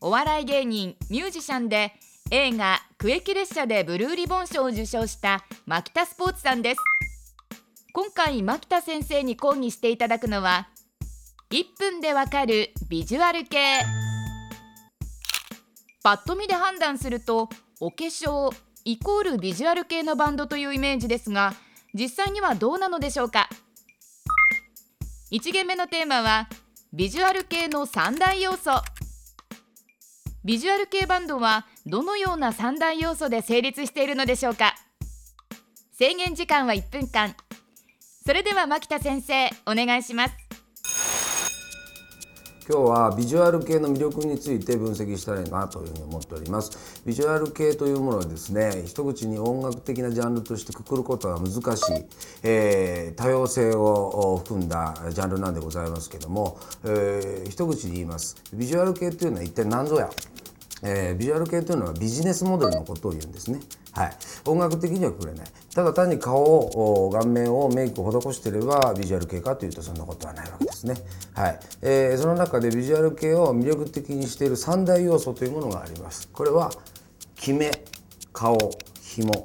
お笑い芸人ミュージシャンで映画「区域列車」でブルーリボン賞を受賞した牧田スポーツさんです。今回牧田先生に講義していただくのは1分でわかるビジュアル系。パッと見で判断するとお化粧イコールビジュアル系のバンドというイメージですが実際にはどうなのでしょうか。1限目のテーマはビジュアル系の3大要素。ビジュアル系バンドはどのような3大要素で成立しているのでしょうか？制限時間は1分間。それでは牧田先生お願いします。今日はビジュアル系の魅力について分析したいなというふうに思っております。ビジュアル系というものはですね一口に音楽的なジャンルとしてくくることは難しい、えー、多様性を含んだジャンルなんでございますけども、えー、一口に言います。ビジュアル系というのは一体何ぞや？えー、ビジュアル系というのはビジネスモデルのことを言うんですね。はい、音楽的にはくれないただ単に顔を顔面をメイクを施していればビジュアル系かというとそんなことはないわけですね。はいえー、その中でビジュアル系を魅力的にしている三大要素というものがあります。これは決め顔紐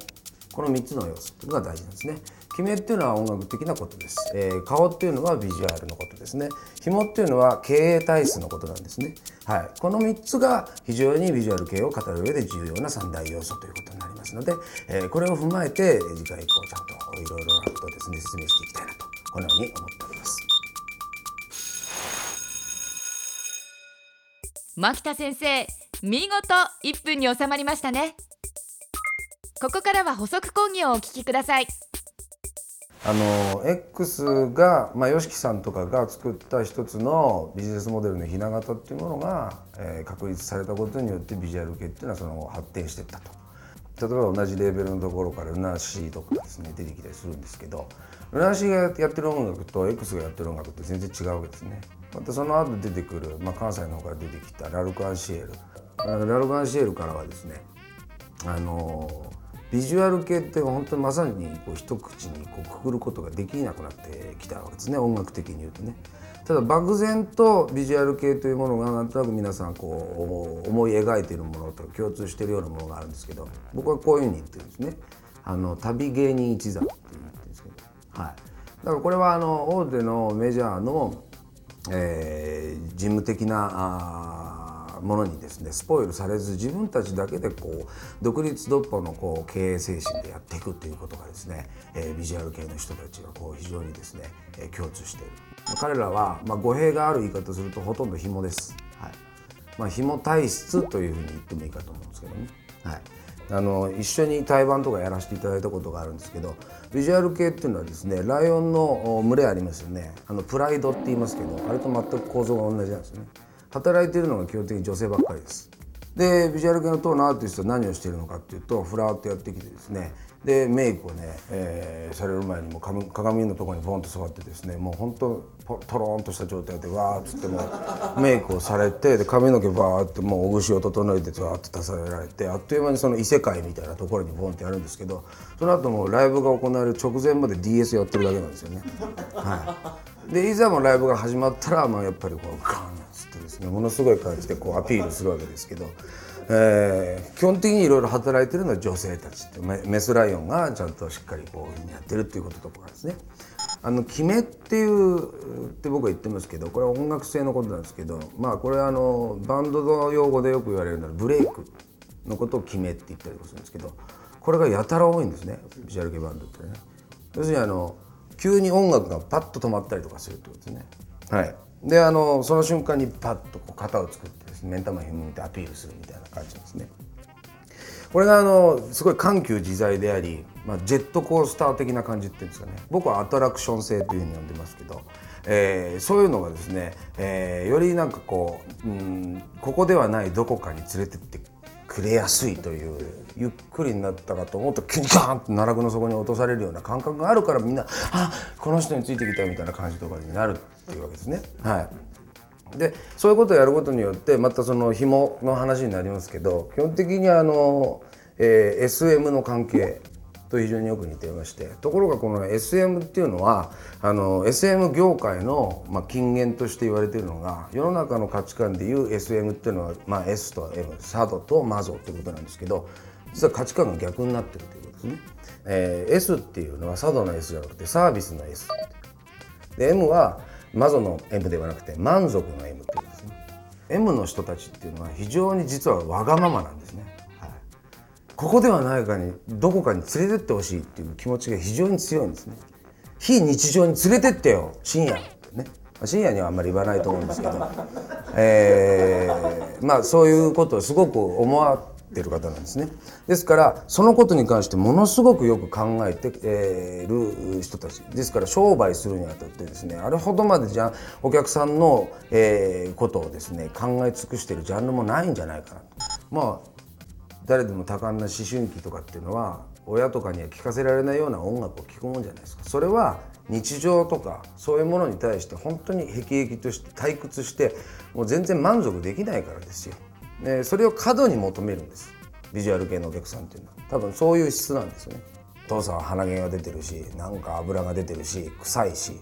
この3つの要素というのが大事なんですね。決めっていうのは音楽的なことです、えー、顔っていうのはビジュアルのことですね。紐っていうのは経営体質のことなんですね。はい。この3つが非常にビジュアル系を語る上で重要な3大要素ということになりますので、えー、これを踏まえて次回以降ちゃんといろいろなことをですね説明していきたいなとこのように思っております。牧田先生見事1分に収まりましたね。ここからは補足講義をお聞きください。あの X が、まあ、YOSHIKI さんとかが作った一つのビジネスモデルのひな形っていうものが、えー、確立されたことによってビジュアル系っていうのはその発展していったと。例えば同じレベルのところからルナシーとかですね出てきたりするんですけどルナシーがやってる音楽と X がやってる音楽って全然違うわけですね。またその後出てくる、まあ、関西の方から出てきたラルク・アンシエルラルク・アンシエルからはですねあのビジュアル系って本当にまさにこう一口にこうくくることができなくなってきたわけですね音楽的に言うとね。ただ漠然とビジュアル系というものがなんとなく皆さんこう思い描いているものと共通しているようなものがあるんですけど僕はこういうふうに言ってるんですね。あの旅芸人一座って言ってるんですけど、はい、だからこれはあの大手のメジャーの、えー、事務的なあものにですねスポイルされず自分たちだけでこう独立独歩のこう経営精神でやっていくということがですね、えー、ビジュアル系の人たちがこう非常にですね、えー、共通している。彼らは、まあ、語弊がある言い方するとほとんど紐です、はい。まあ、紐体質というふうに言ってもいいかと思うんですけどね、はい、あの一緒に対バンとかやらせていただいたことがあるんですけどビジュアル系っていうのはですねライオンの群れありますよね。あのプライドって言いますけどあれと全く構造が同じなんですよね働いてるのが基本的に女性ばっかりです。でビジュアル系のトーンのアーティストは何をしているのかっていうとフラーっとやってきてですね。でメイクをね、えー、される前にも鏡のところにポンと座ってですねもうほんとトロンとした状態でわーっつってもメイクをされてで髪の毛バーってもうお串を整えてわーって出されられてあっという間にその異世界みたいなところにボンってやるんですけどその後もライブが行われる直前まで DS やってるだけなんですよね。はい、でいざもライブが始まったら、まあ、やっぱりこうガンねものすごい感じでこうアピールするわけですけど。えー、基本的にいろいろ働いてるのは女性たちってメスライオンがちゃんとしっかりこういうふうにやってるっていうこととかですね。あの決めっていうって僕は言ってますけどこれは音楽性のことなんですけどまあこれはあのバンドの用語でよく言われるのはブレイクのことを決めって言ったりするんですけどこれがやたら多いんですねビジュアル系バンドってね。要するにあの急に音楽がパッと止まったりとかするってことですね。はい、であのその瞬間にパッとこう型を作ってですね目ん玉ひも見てアピールするみたいな感じですね。これがあのすごい緩急自在でありまあ、ジェットコースター的な感じっていうんですかね僕はアトラクション性というふうに呼んでますけど、えー、そういうのがですね、えー、よりなんかこう、うん、ここではないどこかに連れてってくれやすいというゆっくりになったかと思うとキュンガーンと奈落の底に落とされるような感覚があるからみんなあこの人についてきたみたいな感じとかになるっていうわけですね。はいでそういうことをやることによってまたその紐の話になりますけど基本的にあの、えー、SM の関係と非常によく似ていましてところがこの SM っていうのはあの SM 業界の、まあ、金言として言われているのが世の中の価値観でいう SM っていうのは、まあ、S と M サドとマゾということなんですけど実は価値観が逆になってるということですね。えー、S っていうのはサドの S じゃなくてサービスの S で M はマゾの M ではなくて満足の M っていうことですね。M の人たちっていうのは非常に実はわがままなんですね。ここではないかにどこかに連れてってほしいっていう気持ちが非常に強いんですね。非日常に連れてってよ深夜。ってね深夜にはあんまり言わないと思うんですけど、えー、まあそういうことをすごく思わってる方なんですね。ですからそのことに関してものすごくよく考えてい、えー、る人たち。ですから商売するにあたってですねあれほどまでじゃお客さんの、えー、ことをですね考え尽くしてるジャンルもないんじゃないかなと。まあ誰でも多感な思春期とかっていうのは親とかには聞かせられないような音楽を聴くもんじゃないですか。それは日常とかそういうものに対して本当に辟易として退屈してもう全然満足できないからですよ、でそれを過度に求めるんです。ビジュアル系のお客さんっていうのは。多分そういう質なんですよね。父さんは鼻毛が出てるしなんか油が出てるし臭いし。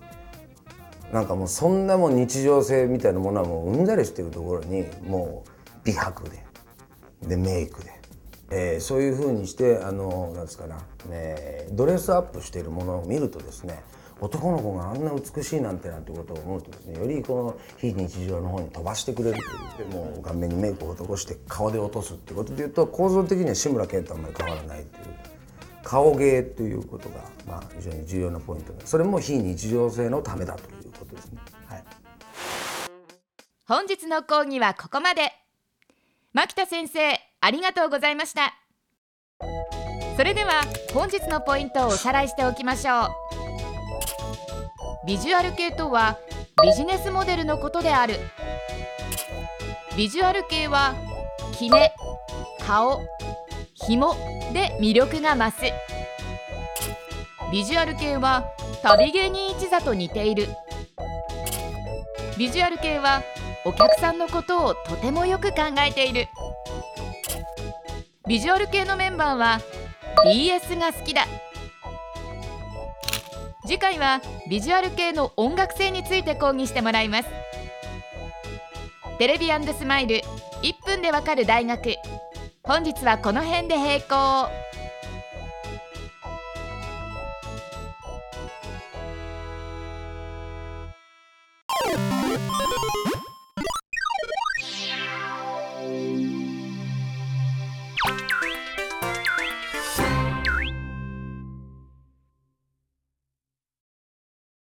なんかもうそんなもん日常性みたいなものはもううんざりしてるところにもう美白ででメイクで。えー、そういうふうにしてあのなんですかな、ね、ドレスアップしているものを見るとですね男の子があんな美しいなんてなんてことを思うとですねよりこの非日常の方に飛ばしてくれるというもう顔面にメイクを施して顔で落とすってことでいうと構造的には志村けんとあんまり変わらないっていう顔芸ということが、まあ、非常に重要なポイントでそれも非日常性のためだということですね。はい、本日の講義はここまで牧田先生ありがとうございました。それでは本日のポイントをおさらいしておきましょう。ビジュアル系とはビジネスモデルのことである。ビジュアル系はキネ顔紐で魅力が増す。ビジュアル系は旅芸人一座と似ている。ビジュアル系はお客さんのことをとてもよく考えている。ビジュアル系のメンバーは DS が好きだ。次回はビジュアル系の音楽性について講義してもらいます。テレビスマイル1分でわかる大学。本日はこの辺で閉校。